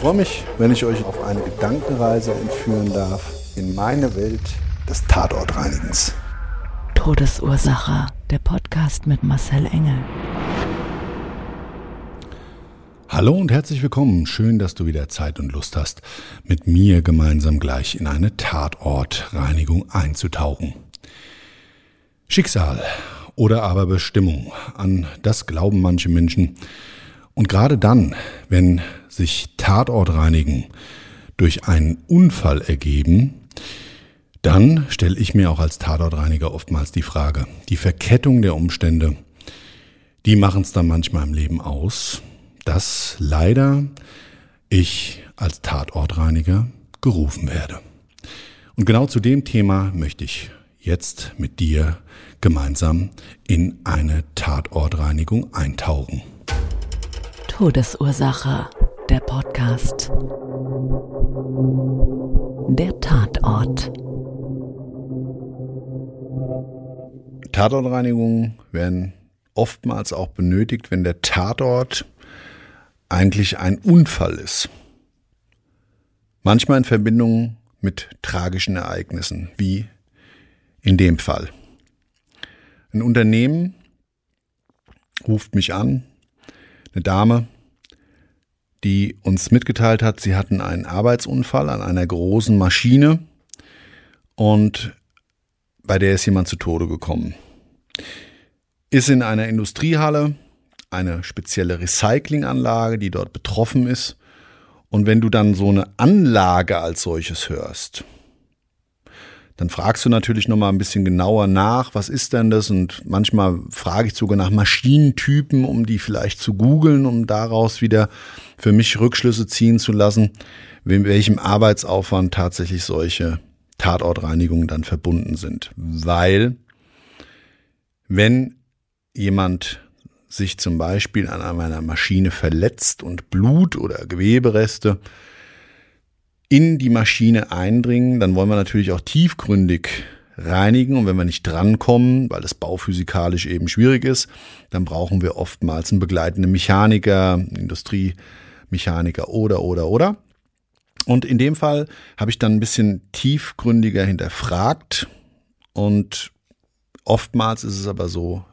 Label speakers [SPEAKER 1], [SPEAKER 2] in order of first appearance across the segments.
[SPEAKER 1] Ich freue mich, wenn ich euch auf eine Gedankenreise entführen darf in meine Welt des Tatortreinigens.
[SPEAKER 2] Todesursache. Der Podcast mit Marcel Engel.
[SPEAKER 1] Hallo und herzlich willkommen. Schön, dass du wieder Zeit und Lust hast, mit mir gemeinsam gleich in eine Tatortreinigung einzutauchen. Schicksal oder aber Bestimmung, an das glauben manche Menschen. Und gerade dann, wenn sich Tatortreinigen durch einen Unfall ergeben, dann stelle ich mir auch als Tatortreiniger oftmals die Frage, die Verkettung der Umstände, die machen es dann manchmal im Leben aus, dass leider ich als Tatortreiniger gerufen werde. Und genau zu dem Thema möchte ich jetzt mit dir gemeinsam in eine Tatortreinigung eintauchen.
[SPEAKER 2] Todesursache. Der Podcast. Der Tatort.
[SPEAKER 1] Tatortreinigungen werden oftmals auch benötigt, wenn der Tatort eigentlich ein Unfall ist. Manchmal in Verbindung mit tragischen Ereignissen, wie in dem Fall. Ein Unternehmen ruft mich an, eine Dame, die uns mitgeteilt hat, sie hatten einen Arbeitsunfall an einer großen Maschine und bei der ist jemand zu Tode gekommen. Ist in einer Industriehalle, eine spezielle Recyclinganlage, die dort betroffen ist. Und wenn du dann so eine Anlage als solches hörst, dann fragst du natürlich noch mal ein bisschen genauer nach, was ist denn das? Und manchmal frage ich sogar nach Maschinentypen, um die vielleicht zu googeln, um daraus wieder für mich Rückschlüsse ziehen zu lassen, mit welchem Arbeitsaufwand tatsächlich solche Tatortreinigungen dann verbunden sind. Weil, wenn jemand sich zum Beispiel an einer Maschine verletzt und Blut oder Gewebereste in die Maschine eindringen, dann wollen wir natürlich auch tiefgründig reinigen und wenn wir nicht drankommen, weil es bauphysikalisch eben schwierig ist, dann brauchen wir oftmals einen begleitenden Mechaniker, Industriemechaniker oder oder oder. Und in dem Fall habe ich dann ein bisschen tiefgründiger hinterfragt und oftmals ist es aber so,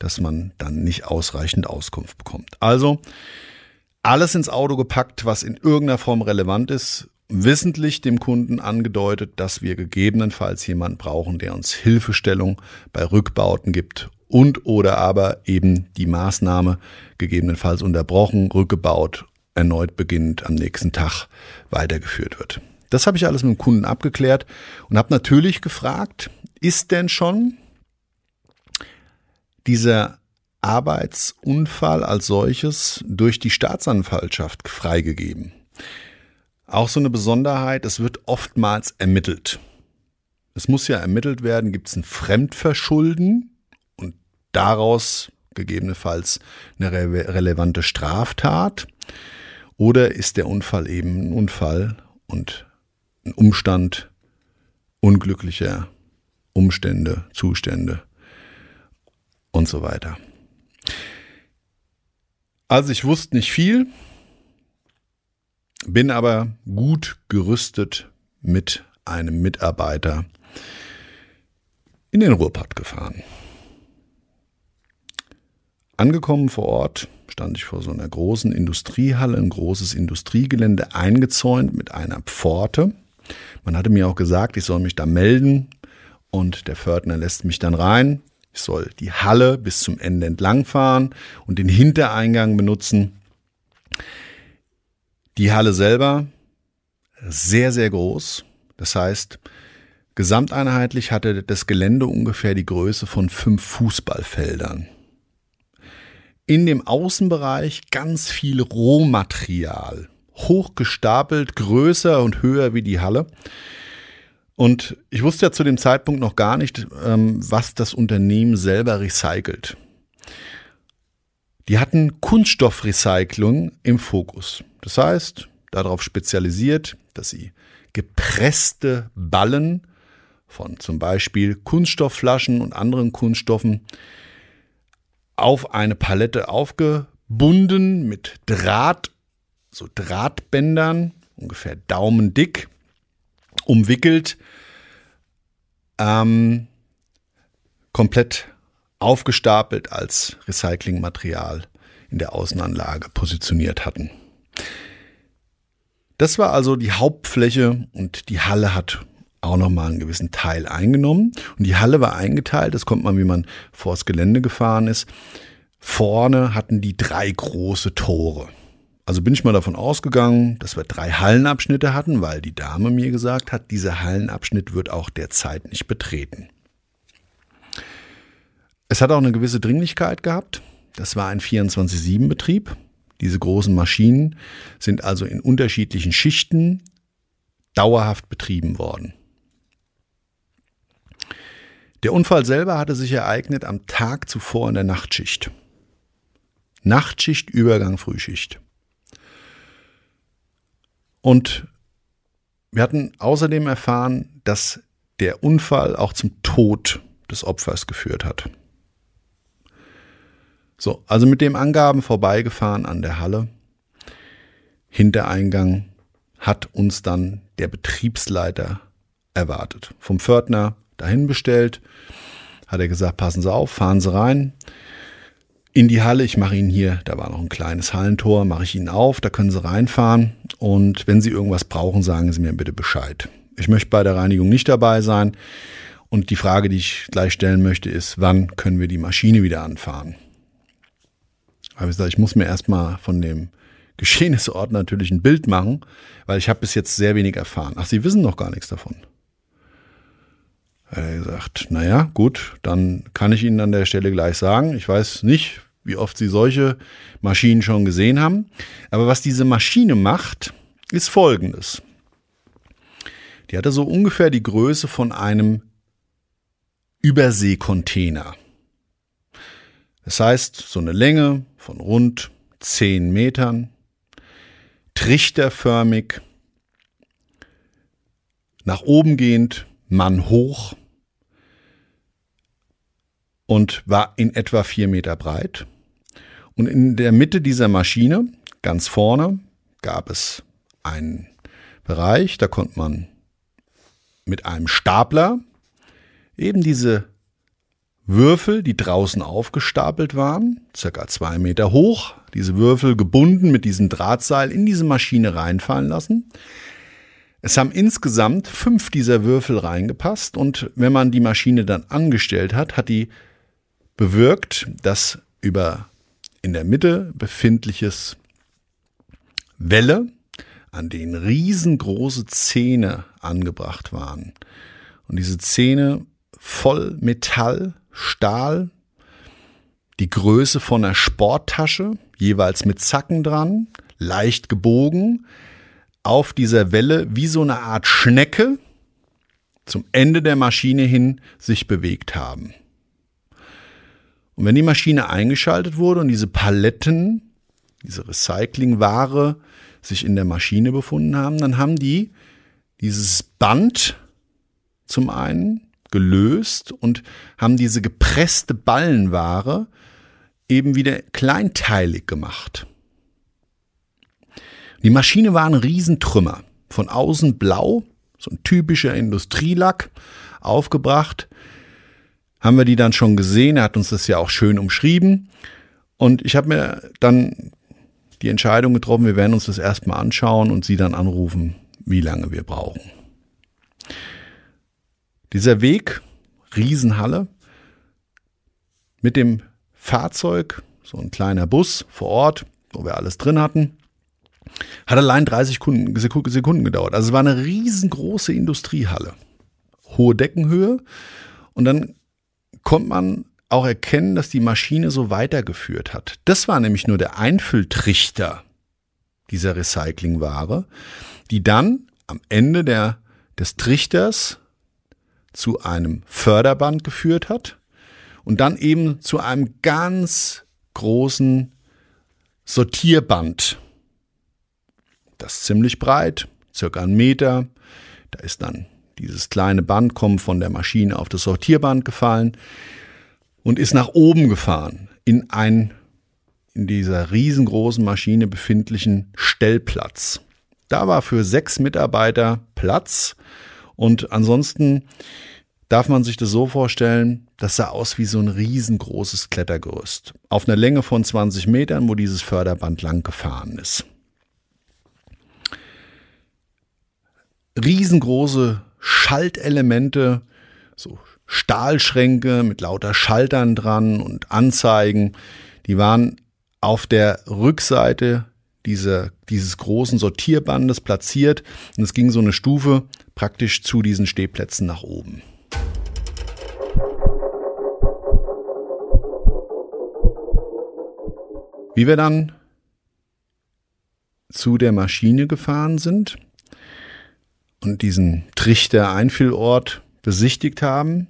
[SPEAKER 1] dass man dann nicht ausreichend Auskunft bekommt. Also alles ins Auto gepackt, was in irgendeiner Form relevant ist, wissentlich dem Kunden angedeutet, dass wir gegebenenfalls jemanden brauchen, der uns Hilfestellung bei Rückbauten gibt und oder aber eben die Maßnahme gegebenenfalls unterbrochen, rückgebaut, erneut beginnend am nächsten Tag weitergeführt wird. Das habe ich alles mit dem Kunden abgeklärt und habe natürlich gefragt, ist denn schon dieser Arbeitsunfall als solches durch die Staatsanwaltschaft freigegeben. Auch so eine Besonderheit, es wird oftmals ermittelt. Es muss ja ermittelt werden, gibt es ein Fremdverschulden und daraus gegebenenfalls eine re relevante Straftat oder ist der Unfall eben ein Unfall und ein Umstand unglücklicher Umstände, Zustände und so weiter. Also ich wusste nicht viel, bin aber gut gerüstet mit einem Mitarbeiter in den Ruhrpott gefahren. Angekommen vor Ort stand ich vor so einer großen Industriehalle, ein großes Industriegelände eingezäunt mit einer Pforte. Man hatte mir auch gesagt, ich soll mich da melden und der Pförtner lässt mich dann rein. Ich soll die Halle bis zum Ende entlangfahren und den Hintereingang benutzen. Die Halle selber sehr, sehr groß. Das heißt, gesamteinheitlich hatte das Gelände ungefähr die Größe von fünf Fußballfeldern. In dem Außenbereich ganz viel Rohmaterial, hochgestapelt, größer und höher wie die Halle. Und ich wusste ja zu dem Zeitpunkt noch gar nicht, ähm, was das Unternehmen selber recycelt. Die hatten Kunststoffrecycling im Fokus. Das heißt, darauf spezialisiert, dass sie gepresste Ballen von zum Beispiel Kunststoffflaschen und anderen Kunststoffen auf eine Palette aufgebunden mit Draht, so Drahtbändern, ungefähr daumendick, umwickelt, ähm, komplett aufgestapelt als Recyclingmaterial in der Außenanlage positioniert hatten. Das war also die Hauptfläche und die Halle hat auch nochmal einen gewissen Teil eingenommen. Und die Halle war eingeteilt, das kommt man, wie man vors Gelände gefahren ist. Vorne hatten die drei große Tore. Also bin ich mal davon ausgegangen, dass wir drei Hallenabschnitte hatten, weil die Dame mir gesagt hat, dieser Hallenabschnitt wird auch derzeit nicht betreten. Es hat auch eine gewisse Dringlichkeit gehabt. Das war ein 24-7-Betrieb. Diese großen Maschinen sind also in unterschiedlichen Schichten dauerhaft betrieben worden. Der Unfall selber hatte sich ereignet am Tag zuvor in der Nachtschicht. Nachtschicht, Übergang, Frühschicht. Und wir hatten außerdem erfahren, dass der Unfall auch zum Tod des Opfers geführt hat. So, also mit dem Angaben vorbeigefahren an der Halle. Hintereingang hat uns dann der Betriebsleiter erwartet. Vom Pförtner dahin bestellt, hat er gesagt, passen Sie auf, fahren Sie rein in die Halle. Ich mache Ihnen hier, da war noch ein kleines Hallentor, mache ich Ihnen auf, da können Sie reinfahren. Und wenn Sie irgendwas brauchen, sagen Sie mir bitte Bescheid. Ich möchte bei der Reinigung nicht dabei sein. Und die Frage, die ich gleich stellen möchte, ist, wann können wir die Maschine wieder anfahren? Aber ich gesagt, ich muss mir erstmal von dem Geschehnisort natürlich ein Bild machen, weil ich habe bis jetzt sehr wenig erfahren. Ach, Sie wissen noch gar nichts davon. Er hat gesagt, naja, gut, dann kann ich Ihnen an der Stelle gleich sagen, ich weiß nicht, wie oft Sie solche Maschinen schon gesehen haben, aber was diese Maschine macht, ist folgendes. Die hatte so ungefähr die Größe von einem Überseekontainer. Das heißt, so eine Länge von rund 10 Metern, trichterförmig, nach oben gehend, Mann hoch und war in etwa 4 Meter breit. Und in der Mitte dieser Maschine, ganz vorne, gab es einen Bereich, da konnte man mit einem Stapler eben diese Würfel, die draußen aufgestapelt waren, circa zwei Meter hoch, diese Würfel gebunden mit diesem Drahtseil in diese Maschine reinfallen lassen. Es haben insgesamt fünf dieser Würfel reingepasst und wenn man die Maschine dann angestellt hat, hat die bewirkt, dass über in der Mitte befindliches Welle, an denen riesengroße Zähne angebracht waren. Und diese Zähne voll Metall Stahl, die Größe von einer Sporttasche, jeweils mit Zacken dran, leicht gebogen, auf dieser Welle wie so eine Art Schnecke zum Ende der Maschine hin sich bewegt haben. Und wenn die Maschine eingeschaltet wurde und diese Paletten, diese Recyclingware sich in der Maschine befunden haben, dann haben die dieses Band zum einen gelöst und haben diese gepresste Ballenware eben wieder kleinteilig gemacht. Die Maschine war ein Riesentrümmer. Von außen blau, so ein typischer Industrielack, aufgebracht. Haben wir die dann schon gesehen, er hat uns das ja auch schön umschrieben. Und ich habe mir dann die Entscheidung getroffen, wir werden uns das erstmal anschauen und sie dann anrufen, wie lange wir brauchen. Dieser Weg, Riesenhalle, mit dem Fahrzeug, so ein kleiner Bus vor Ort, wo wir alles drin hatten, hat allein 30 Sekunden gedauert. Also es war eine riesengroße Industriehalle. Hohe Deckenhöhe. Und dann konnte man auch erkennen, dass die Maschine so weitergeführt hat. Das war nämlich nur der Einfülltrichter dieser Recyclingware, die dann am Ende der, des Trichters zu einem Förderband geführt hat und dann eben zu einem ganz großen Sortierband. Das ist ziemlich breit, circa einen Meter. Da ist dann dieses kleine Band kommt von der Maschine auf das Sortierband gefallen und ist nach oben gefahren in einen in dieser riesengroßen Maschine befindlichen Stellplatz. Da war für sechs Mitarbeiter Platz und ansonsten darf man sich das so vorstellen, das sah aus wie so ein riesengroßes Klettergerüst auf einer Länge von 20 Metern, wo dieses Förderband lang gefahren ist. Riesengroße Schaltelemente, so Stahlschränke mit lauter Schaltern dran und Anzeigen, die waren auf der Rückseite dieser, dieses großen Sortierbandes platziert und es ging so eine Stufe praktisch zu diesen Stehplätzen nach oben. Wie wir dann zu der Maschine gefahren sind und diesen Trichter-Einfüllort besichtigt haben,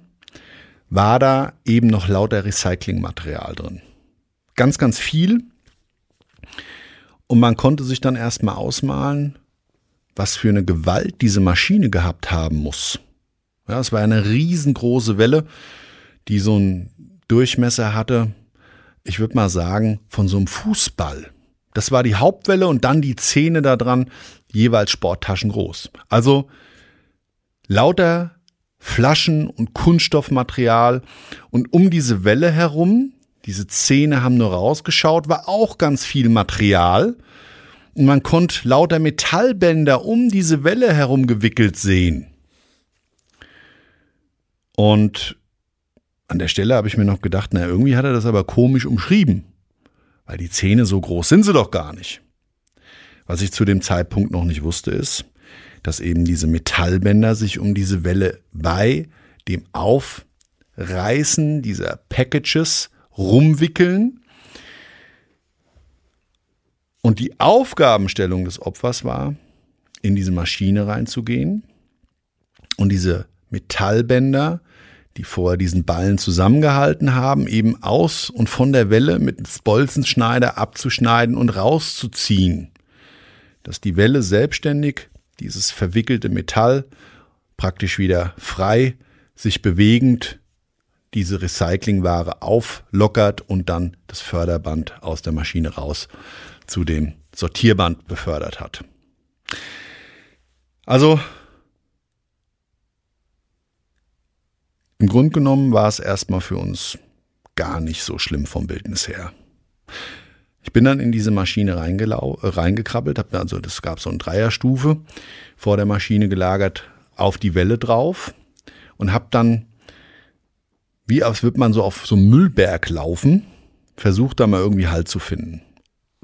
[SPEAKER 1] war da eben noch lauter Recyclingmaterial drin. Ganz, ganz viel. Und man konnte sich dann erstmal ausmalen, was für eine Gewalt diese Maschine gehabt haben muss. Ja, es war eine riesengroße Welle, die so einen Durchmesser hatte, ich würde mal sagen, von so einem Fußball. Das war die Hauptwelle und dann die Zähne da dran, jeweils Sporttaschen groß. Also lauter Flaschen und Kunststoffmaterial und um diese Welle herum, diese Zähne haben nur rausgeschaut, war auch ganz viel Material und man konnte lauter Metallbänder um diese Welle herum gewickelt sehen. Und an der Stelle habe ich mir noch gedacht, na irgendwie hat er das aber komisch umschrieben, weil die Zähne so groß sind sie doch gar nicht. Was ich zu dem Zeitpunkt noch nicht wusste ist, dass eben diese Metallbänder sich um diese Welle bei dem Aufreißen dieser Packages rumwickeln. Und die Aufgabenstellung des Opfers war, in diese Maschine reinzugehen und diese Metallbänder, die vorher diesen Ballen zusammengehalten haben, eben aus und von der Welle mit einem Bolzenschneider abzuschneiden und rauszuziehen. Dass die Welle selbstständig dieses verwickelte Metall praktisch wieder frei, sich bewegend diese Recyclingware auflockert und dann das Förderband aus der Maschine raus zu dem Sortierband befördert hat. Also im Grunde genommen war es erstmal für uns gar nicht so schlimm vom Bildnis her. Ich bin dann in diese Maschine reingekrabbelt, habe also das gab so eine Dreierstufe vor der Maschine gelagert auf die Welle drauf und habe dann wie als würde man so auf so einem Müllberg laufen, versucht da mal irgendwie Halt zu finden.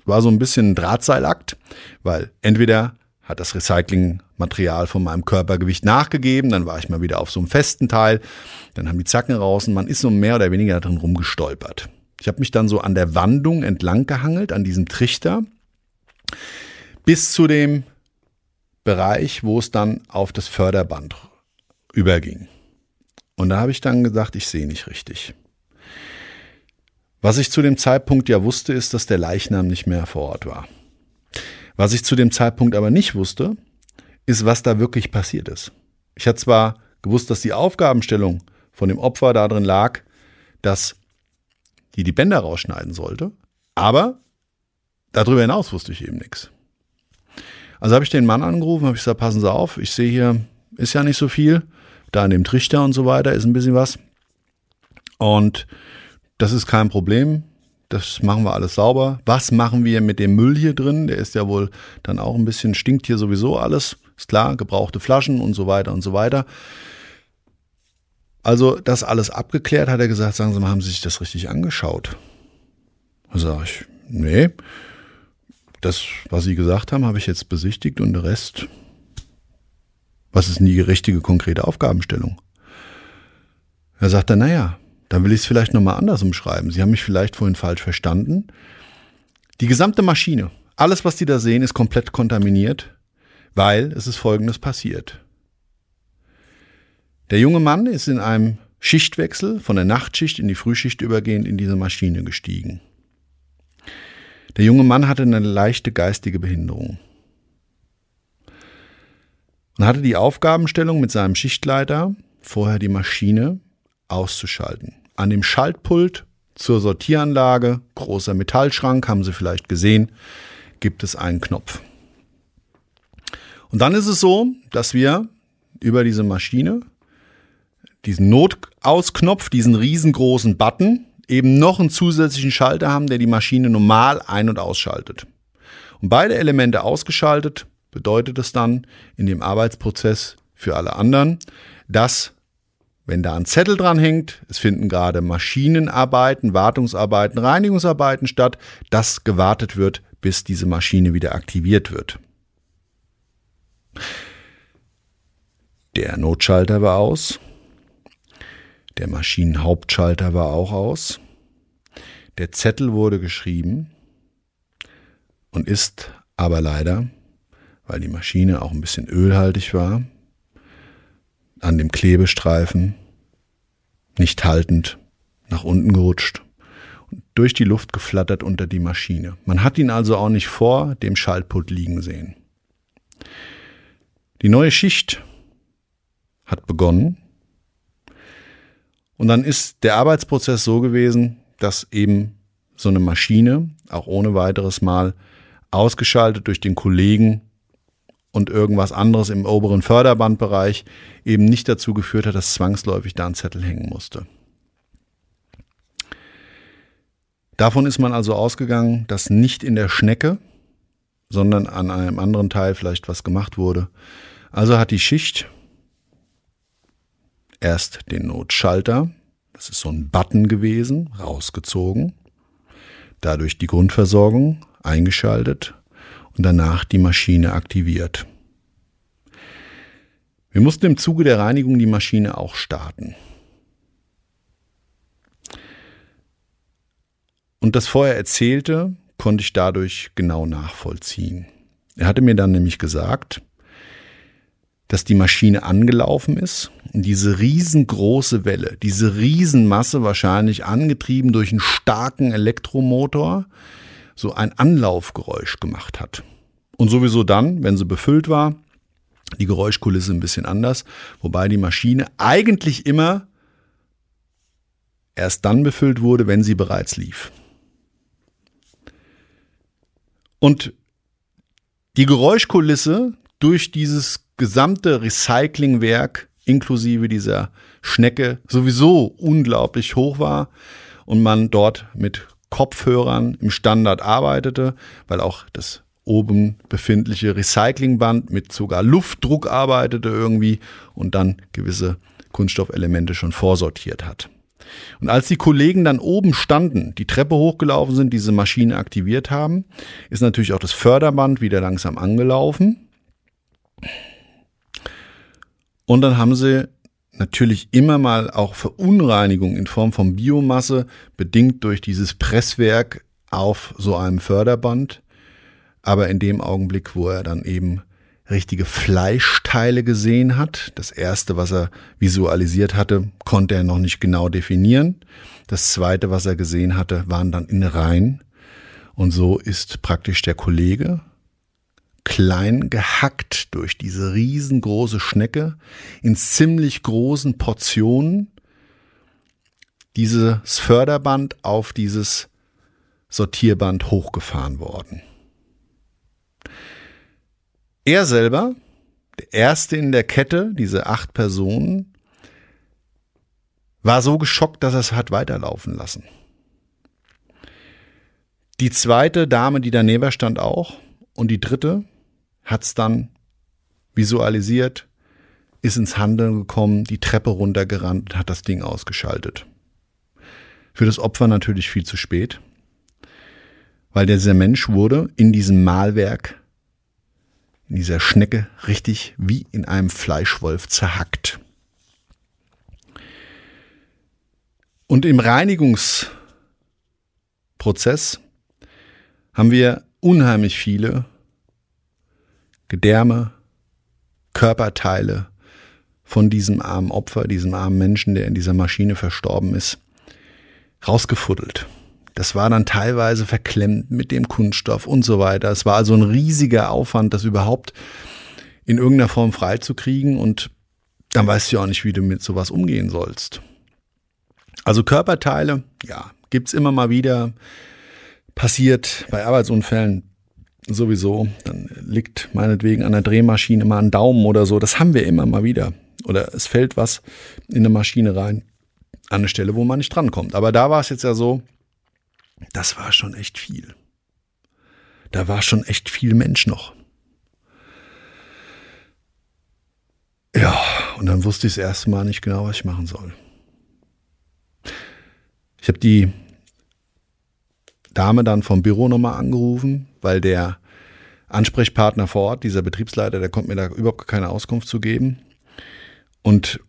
[SPEAKER 1] War so ein bisschen ein Drahtseilakt, weil entweder hat das Recyclingmaterial von meinem Körpergewicht nachgegeben, dann war ich mal wieder auf so einem festen Teil, dann haben die Zacken raus und man ist so mehr oder weniger drin rumgestolpert. Ich habe mich dann so an der Wandung entlang gehangelt, an diesem Trichter, bis zu dem Bereich, wo es dann auf das Förderband überging. Und da habe ich dann gesagt, ich sehe nicht richtig. Was ich zu dem Zeitpunkt ja wusste, ist, dass der Leichnam nicht mehr vor Ort war. Was ich zu dem Zeitpunkt aber nicht wusste, ist, was da wirklich passiert ist. Ich hatte zwar gewusst, dass die Aufgabenstellung von dem Opfer darin lag, dass die die Bänder rausschneiden sollte. Aber darüber hinaus wusste ich eben nichts. Also habe ich den Mann angerufen, habe ich gesagt, passen Sie auf, ich sehe hier, ist ja nicht so viel. Da in dem Trichter und so weiter ist ein bisschen was. Und das ist kein Problem. das machen wir alles sauber. Was machen wir mit dem Müll hier drin? Der ist ja wohl dann auch ein bisschen, stinkt hier sowieso alles. Ist klar, gebrauchte Flaschen und so weiter und so weiter. Also das alles abgeklärt, hat er gesagt, sagen Sie mal, haben Sie sich das richtig angeschaut? Da sage ich, nee, das, was Sie gesagt haben, habe ich jetzt besichtigt und der Rest, was ist denn die richtige, konkrete Aufgabenstellung? Er sagte, naja, dann will ich es vielleicht nochmal anders umschreiben. Sie haben mich vielleicht vorhin falsch verstanden. Die gesamte Maschine, alles, was Sie da sehen, ist komplett kontaminiert, weil es ist Folgendes passiert. Der junge Mann ist in einem Schichtwechsel von der Nachtschicht in die Frühschicht übergehend in diese Maschine gestiegen. Der junge Mann hatte eine leichte geistige Behinderung und hatte die Aufgabenstellung mit seinem Schichtleiter, vorher die Maschine auszuschalten. An dem Schaltpult zur Sortieranlage, großer Metallschrank, haben Sie vielleicht gesehen, gibt es einen Knopf. Und dann ist es so, dass wir über diese Maschine diesen Notausknopf, diesen riesengroßen Button, eben noch einen zusätzlichen Schalter haben, der die Maschine normal ein- und ausschaltet. Und beide Elemente ausgeschaltet bedeutet es dann in dem Arbeitsprozess für alle anderen, dass wenn da ein Zettel dran hängt, es finden gerade Maschinenarbeiten, Wartungsarbeiten, Reinigungsarbeiten statt, dass gewartet wird, bis diese Maschine wieder aktiviert wird. Der Notschalter war aus, der Maschinenhauptschalter war auch aus. Der Zettel wurde geschrieben und ist aber leider, weil die Maschine auch ein bisschen ölhaltig war, an dem Klebestreifen nicht haltend nach unten gerutscht und durch die Luft geflattert unter die Maschine. Man hat ihn also auch nicht vor dem Schaltpult liegen sehen. Die neue Schicht hat begonnen und dann ist der Arbeitsprozess so gewesen, dass eben so eine Maschine auch ohne weiteres Mal ausgeschaltet durch den Kollegen und irgendwas anderes im oberen Förderbandbereich eben nicht dazu geführt hat, dass zwangsläufig da ein Zettel hängen musste. Davon ist man also ausgegangen, dass nicht in der Schnecke, sondern an einem anderen Teil vielleicht was gemacht wurde. Also hat die Schicht erst den Notschalter, das ist so ein Button gewesen, rausgezogen, dadurch die Grundversorgung eingeschaltet und danach die Maschine aktiviert. Wir mussten im Zuge der Reinigung die Maschine auch starten. Und das vorher Erzählte konnte ich dadurch genau nachvollziehen. Er hatte mir dann nämlich gesagt, dass die Maschine angelaufen ist und diese riesengroße Welle, diese Riesenmasse wahrscheinlich angetrieben durch einen starken Elektromotor, so ein Anlaufgeräusch gemacht hat. Und sowieso dann, wenn sie befüllt war, die Geräuschkulisse ein bisschen anders, wobei die Maschine eigentlich immer erst dann befüllt wurde, wenn sie bereits lief. Und die Geräuschkulisse durch dieses gesamte Recyclingwerk inklusive dieser Schnecke sowieso unglaublich hoch war und man dort mit Kopfhörern im Standard arbeitete, weil auch das oben befindliche Recyclingband mit sogar Luftdruck arbeitete irgendwie und dann gewisse Kunststoffelemente schon vorsortiert hat. Und als die Kollegen dann oben standen, die Treppe hochgelaufen sind, diese Maschine aktiviert haben, ist natürlich auch das Förderband wieder langsam angelaufen. Und dann haben sie natürlich immer mal auch Verunreinigung in Form von Biomasse, bedingt durch dieses Presswerk auf so einem Förderband. Aber in dem Augenblick, wo er dann eben richtige Fleischteile gesehen hat, das erste, was er visualisiert hatte, konnte er noch nicht genau definieren. Das zweite, was er gesehen hatte, waren dann Innereien. Und so ist praktisch der Kollege klein gehackt durch diese riesengroße Schnecke in ziemlich großen Portionen dieses Förderband auf dieses Sortierband hochgefahren worden. Er selber, der erste in der Kette, diese acht Personen, war so geschockt, dass er es hat weiterlaufen lassen. Die zweite Dame, die daneben stand, auch. Und die dritte hat es dann visualisiert, ist ins Handeln gekommen, die Treppe runtergerannt und hat das Ding ausgeschaltet. Für das Opfer natürlich viel zu spät, weil dieser Mensch wurde in diesem Malwerk, in dieser Schnecke, richtig wie in einem Fleischwolf zerhackt. Und im Reinigungsprozess haben wir unheimlich viele Gedärme, Körperteile von diesem armen Opfer, diesem armen Menschen, der in dieser Maschine verstorben ist, rausgefuddelt. Das war dann teilweise verklemmt mit dem Kunststoff und so weiter. Es war also ein riesiger Aufwand, das überhaupt in irgendeiner Form freizukriegen und dann weißt du ja auch nicht, wie du mit sowas umgehen sollst. Also Körperteile, ja, gibt's immer mal wieder, passiert bei Arbeitsunfällen sowieso. Dann liegt meinetwegen an der Drehmaschine mal ein Daumen oder so. Das haben wir immer mal wieder. Oder es fällt was in eine Maschine rein an eine Stelle, wo man nicht drankommt. Aber da war es jetzt ja so, das war schon echt viel. Da war schon echt viel Mensch noch. Ja, und dann wusste ich das erste Mal nicht genau, was ich machen soll. Ich habe die Dame dann vom Büro nochmal angerufen, weil der Ansprechpartner vor Ort, dieser Betriebsleiter, der konnte mir da überhaupt keine Auskunft zu geben. Und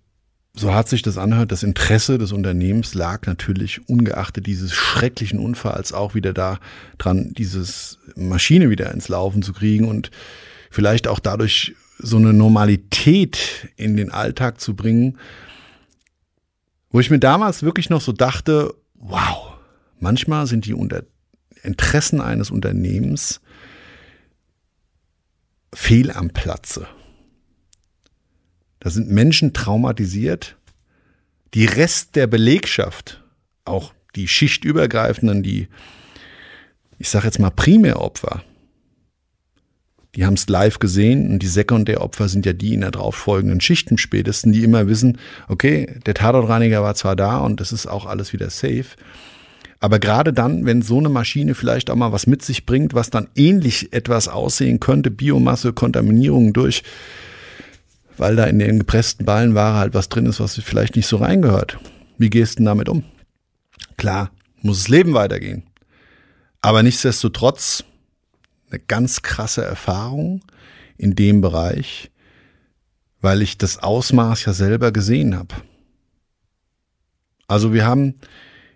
[SPEAKER 1] so hat sich das anhört, das Interesse des Unternehmens lag natürlich ungeachtet dieses schrecklichen Unfalls auch wieder da dran, dieses Maschine wieder ins Laufen zu kriegen und vielleicht auch dadurch so eine Normalität in den Alltag zu bringen, wo ich mir damals wirklich noch so dachte, wow, manchmal sind die Unter Interessen eines Unternehmens fehl am Platze. Da sind Menschen traumatisiert. Die Rest der Belegschaft, auch die schichtübergreifenden, die, ich sage jetzt mal Primäropfer, die haben es live gesehen und die Sekundäropfer sind ja die in der darauffolgenden Schichten spätesten, die immer wissen, okay, der Tatortreiniger war zwar da und das ist auch alles wieder safe, aber gerade dann, wenn so eine Maschine vielleicht auch mal was mit sich bringt, was dann ähnlich etwas aussehen könnte, Biomasse, Kontaminierung durch weil da in den gepressten Ballenware halt was drin ist, was vielleicht nicht so reingehört. Wie gehst du denn damit um? Klar, muss das Leben weitergehen. Aber nichtsdestotrotz eine ganz krasse Erfahrung in dem Bereich, weil ich das Ausmaß ja selber gesehen habe. Also wir haben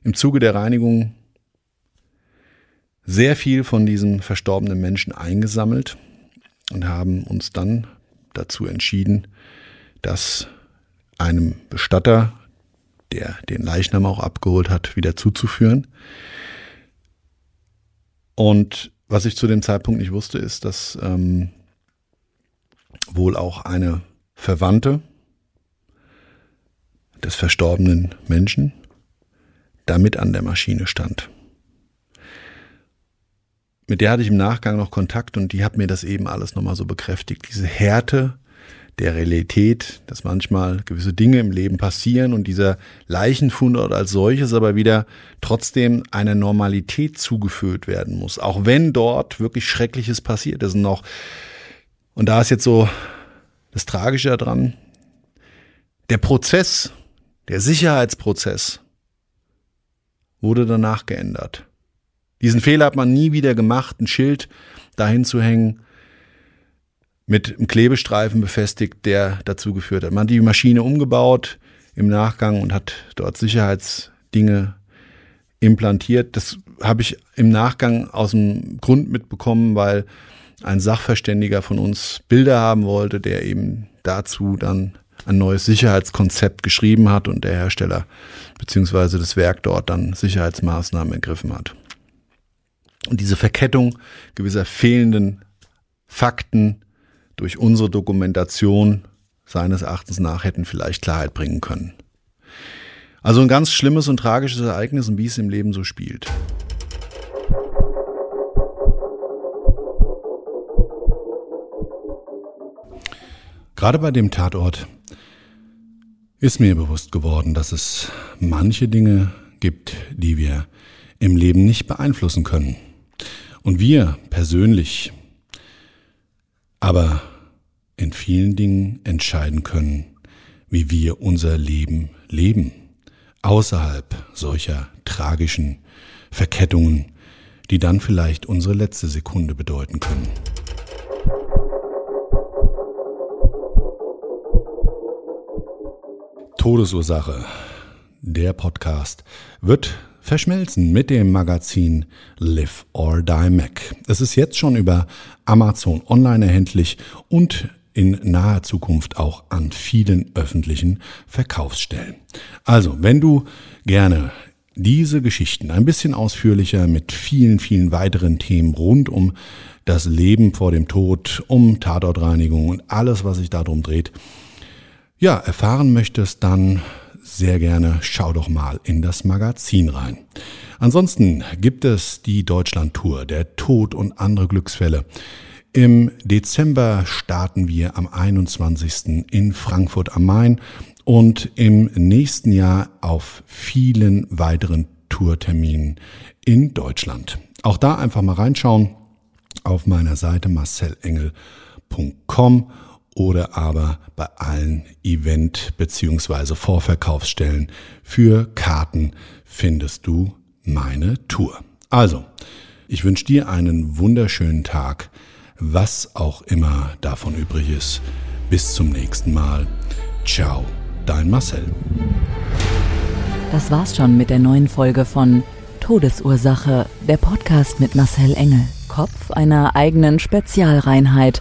[SPEAKER 1] im Zuge der Reinigung sehr viel von diesen verstorbenen Menschen eingesammelt und haben uns dann dazu entschieden, das einem Bestatter, der den Leichnam auch abgeholt hat, wieder zuzuführen. Und was ich zu dem Zeitpunkt nicht wusste, ist, dass ähm, wohl auch eine Verwandte des verstorbenen Menschen damit an der Maschine stand. Mit der hatte ich im Nachgang noch Kontakt und die hat mir das eben alles nochmal so bekräftigt. Diese Härte der Realität, dass manchmal gewisse Dinge im Leben passieren und dieser Leichenfundort als solches aber wieder trotzdem einer Normalität zugeführt werden muss. Auch wenn dort wirklich Schreckliches passiert ist. Und, noch, und da ist jetzt so das Tragische daran, der Prozess, der Sicherheitsprozess wurde danach geändert. Diesen Fehler hat man nie wieder gemacht, ein Schild dahin zu hängen, mit einem Klebestreifen befestigt, der dazu geführt hat. Man hat die Maschine umgebaut im Nachgang und hat dort Sicherheitsdinge implantiert. Das habe ich im Nachgang aus dem Grund mitbekommen, weil ein Sachverständiger von uns Bilder haben wollte, der eben dazu dann ein neues Sicherheitskonzept geschrieben hat und der Hersteller beziehungsweise das Werk dort dann Sicherheitsmaßnahmen ergriffen hat. Und diese Verkettung gewisser fehlenden Fakten durch unsere Dokumentation seines Erachtens nach hätten vielleicht Klarheit bringen können. Also ein ganz schlimmes und tragisches Ereignis und wie es im Leben so spielt. Gerade bei dem Tatort ist mir bewusst geworden, dass es manche Dinge gibt, die wir im Leben nicht beeinflussen können. und wir persönlich aber in vielen Dingen entscheiden können, wie wir unser Leben leben, außerhalb solcher tragischen Verkettungen, die dann vielleicht unsere letzte Sekunde bedeuten können. Todesursache. Der Podcast wird verschmelzen mit dem Magazin Live or Die Mac. Es ist jetzt schon über Amazon online erhältlich und in naher Zukunft auch an vielen öffentlichen Verkaufsstellen. Also, wenn du gerne diese Geschichten ein bisschen ausführlicher mit vielen, vielen weiteren Themen rund um das Leben vor dem Tod, um Tatortreinigung und alles, was sich darum dreht, ja, erfahren möchtest, dann sehr gerne schau doch mal in das Magazin rein. Ansonsten gibt es die Deutschland-Tour, der Tod und andere Glücksfälle. Im Dezember starten wir am 21. in Frankfurt am Main und im nächsten Jahr auf vielen weiteren Tourterminen in Deutschland. Auch da einfach mal reinschauen auf meiner Seite marcelengel.com oder aber bei allen Event- bzw. Vorverkaufsstellen für Karten findest du meine Tour. Also, ich wünsche dir einen wunderschönen Tag, was auch immer davon übrig ist. Bis zum nächsten Mal. Ciao, dein Marcel.
[SPEAKER 2] Das war's schon mit der neuen Folge von Todesursache, der Podcast mit Marcel Engel, Kopf einer eigenen Spezialreinheit